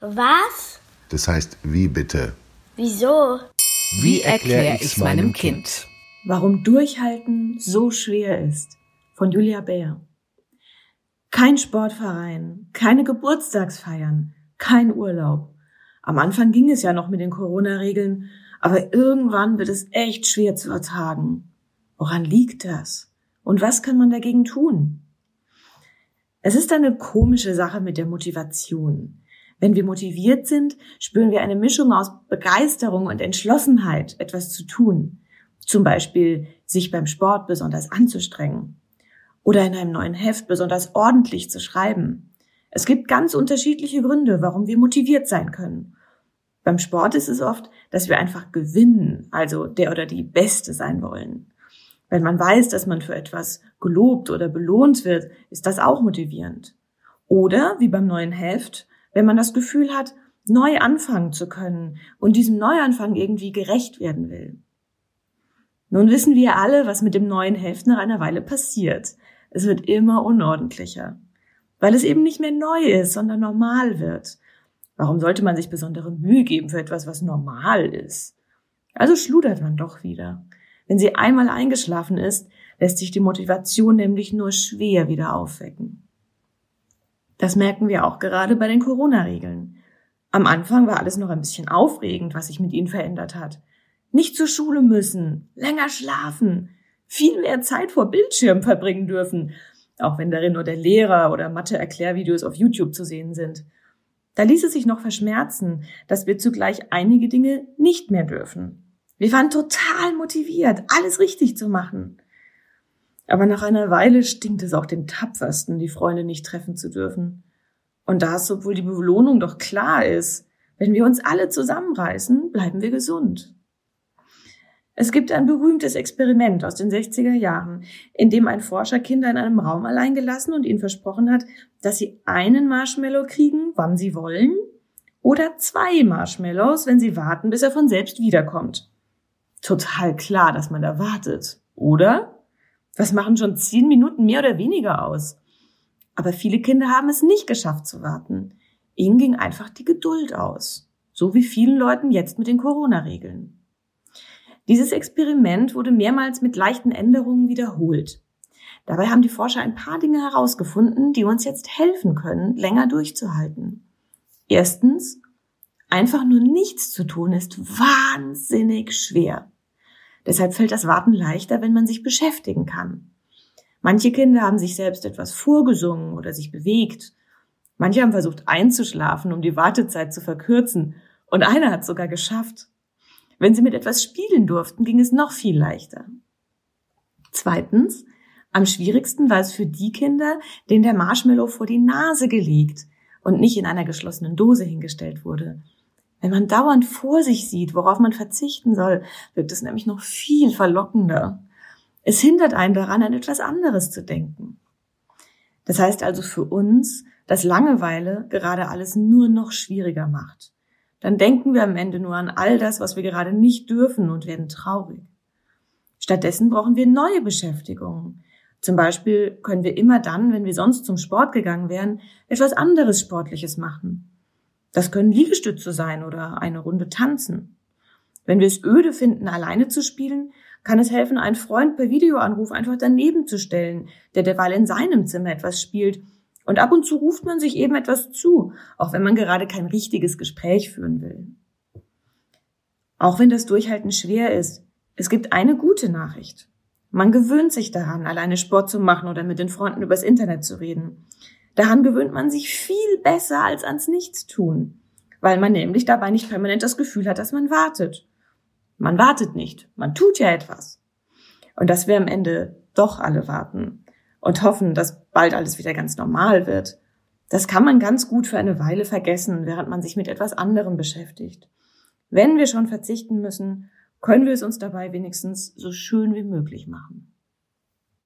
Was? Das heißt, wie bitte? Wieso? Wie erkläre ich's meinem Kind? Warum Durchhalten so schwer ist. Von Julia Bär. Kein Sportverein, keine Geburtstagsfeiern, kein Urlaub. Am Anfang ging es ja noch mit den Corona-Regeln, aber irgendwann wird es echt schwer zu ertragen. Woran liegt das? Und was kann man dagegen tun? Es ist eine komische Sache mit der Motivation. Wenn wir motiviert sind, spüren wir eine Mischung aus Begeisterung und Entschlossenheit, etwas zu tun. Zum Beispiel sich beim Sport besonders anzustrengen oder in einem neuen Heft besonders ordentlich zu schreiben. Es gibt ganz unterschiedliche Gründe, warum wir motiviert sein können. Beim Sport ist es oft, dass wir einfach gewinnen, also der oder die Beste sein wollen. Wenn man weiß, dass man für etwas gelobt oder belohnt wird, ist das auch motivierend. Oder, wie beim neuen Heft, wenn man das Gefühl hat, neu anfangen zu können und diesem Neuanfang irgendwie gerecht werden will. Nun wissen wir alle, was mit dem neuen Heft nach einer Weile passiert. Es wird immer unordentlicher, weil es eben nicht mehr neu ist, sondern normal wird. Warum sollte man sich besondere Mühe geben für etwas, was normal ist? Also schludert man doch wieder. Wenn sie einmal eingeschlafen ist, lässt sich die Motivation nämlich nur schwer wieder aufwecken. Das merken wir auch gerade bei den Corona-Regeln. Am Anfang war alles noch ein bisschen aufregend, was sich mit ihnen verändert hat. Nicht zur Schule müssen, länger schlafen, viel mehr Zeit vor Bildschirm verbringen dürfen, auch wenn darin nur der Lehrer oder Mathe-Erklärvideos auf YouTube zu sehen sind. Da ließ es sich noch verschmerzen, dass wir zugleich einige Dinge nicht mehr dürfen. Wir waren total motiviert, alles richtig zu machen. Aber nach einer Weile stinkt es auch den Tapfersten, die Freunde nicht treffen zu dürfen. Und das, obwohl die Belohnung doch klar ist. Wenn wir uns alle zusammenreißen, bleiben wir gesund. Es gibt ein berühmtes Experiment aus den 60er Jahren, in dem ein Forscher Kinder in einem Raum allein gelassen und ihnen versprochen hat, dass sie einen Marshmallow kriegen, wann sie wollen, oder zwei Marshmallows, wenn sie warten, bis er von selbst wiederkommt. Total klar, dass man da wartet, oder? Was machen schon zehn Minuten mehr oder weniger aus? Aber viele Kinder haben es nicht geschafft zu warten. Ihnen ging einfach die Geduld aus. So wie vielen Leuten jetzt mit den Corona-Regeln. Dieses Experiment wurde mehrmals mit leichten Änderungen wiederholt. Dabei haben die Forscher ein paar Dinge herausgefunden, die uns jetzt helfen können, länger durchzuhalten. Erstens, einfach nur nichts zu tun ist wahnsinnig schwer. Deshalb fällt das Warten leichter, wenn man sich beschäftigen kann. Manche Kinder haben sich selbst etwas vorgesungen oder sich bewegt. Manche haben versucht einzuschlafen, um die Wartezeit zu verkürzen. Und einer hat sogar geschafft. Wenn sie mit etwas spielen durften, ging es noch viel leichter. Zweitens, am schwierigsten war es für die Kinder, denen der Marshmallow vor die Nase gelegt und nicht in einer geschlossenen Dose hingestellt wurde. Wenn man dauernd vor sich sieht, worauf man verzichten soll, wirkt es nämlich noch viel verlockender. Es hindert einen daran, an etwas anderes zu denken. Das heißt also für uns, dass Langeweile gerade alles nur noch schwieriger macht. Dann denken wir am Ende nur an all das, was wir gerade nicht dürfen und werden traurig. Stattdessen brauchen wir neue Beschäftigungen. Zum Beispiel können wir immer dann, wenn wir sonst zum Sport gegangen wären, etwas anderes Sportliches machen. Das können Liegestütze sein oder eine Runde tanzen. Wenn wir es öde finden, alleine zu spielen, kann es helfen, einen Freund per Videoanruf einfach daneben zu stellen, der derweil in seinem Zimmer etwas spielt. Und ab und zu ruft man sich eben etwas zu, auch wenn man gerade kein richtiges Gespräch führen will. Auch wenn das Durchhalten schwer ist, es gibt eine gute Nachricht. Man gewöhnt sich daran, alleine Sport zu machen oder mit den Freunden übers Internet zu reden. Daran gewöhnt man sich viel besser als ans Nichtstun, weil man nämlich dabei nicht permanent das Gefühl hat, dass man wartet. Man wartet nicht, man tut ja etwas. Und dass wir am Ende doch alle warten und hoffen, dass bald alles wieder ganz normal wird, das kann man ganz gut für eine Weile vergessen, während man sich mit etwas anderem beschäftigt. Wenn wir schon verzichten müssen, können wir es uns dabei wenigstens so schön wie möglich machen.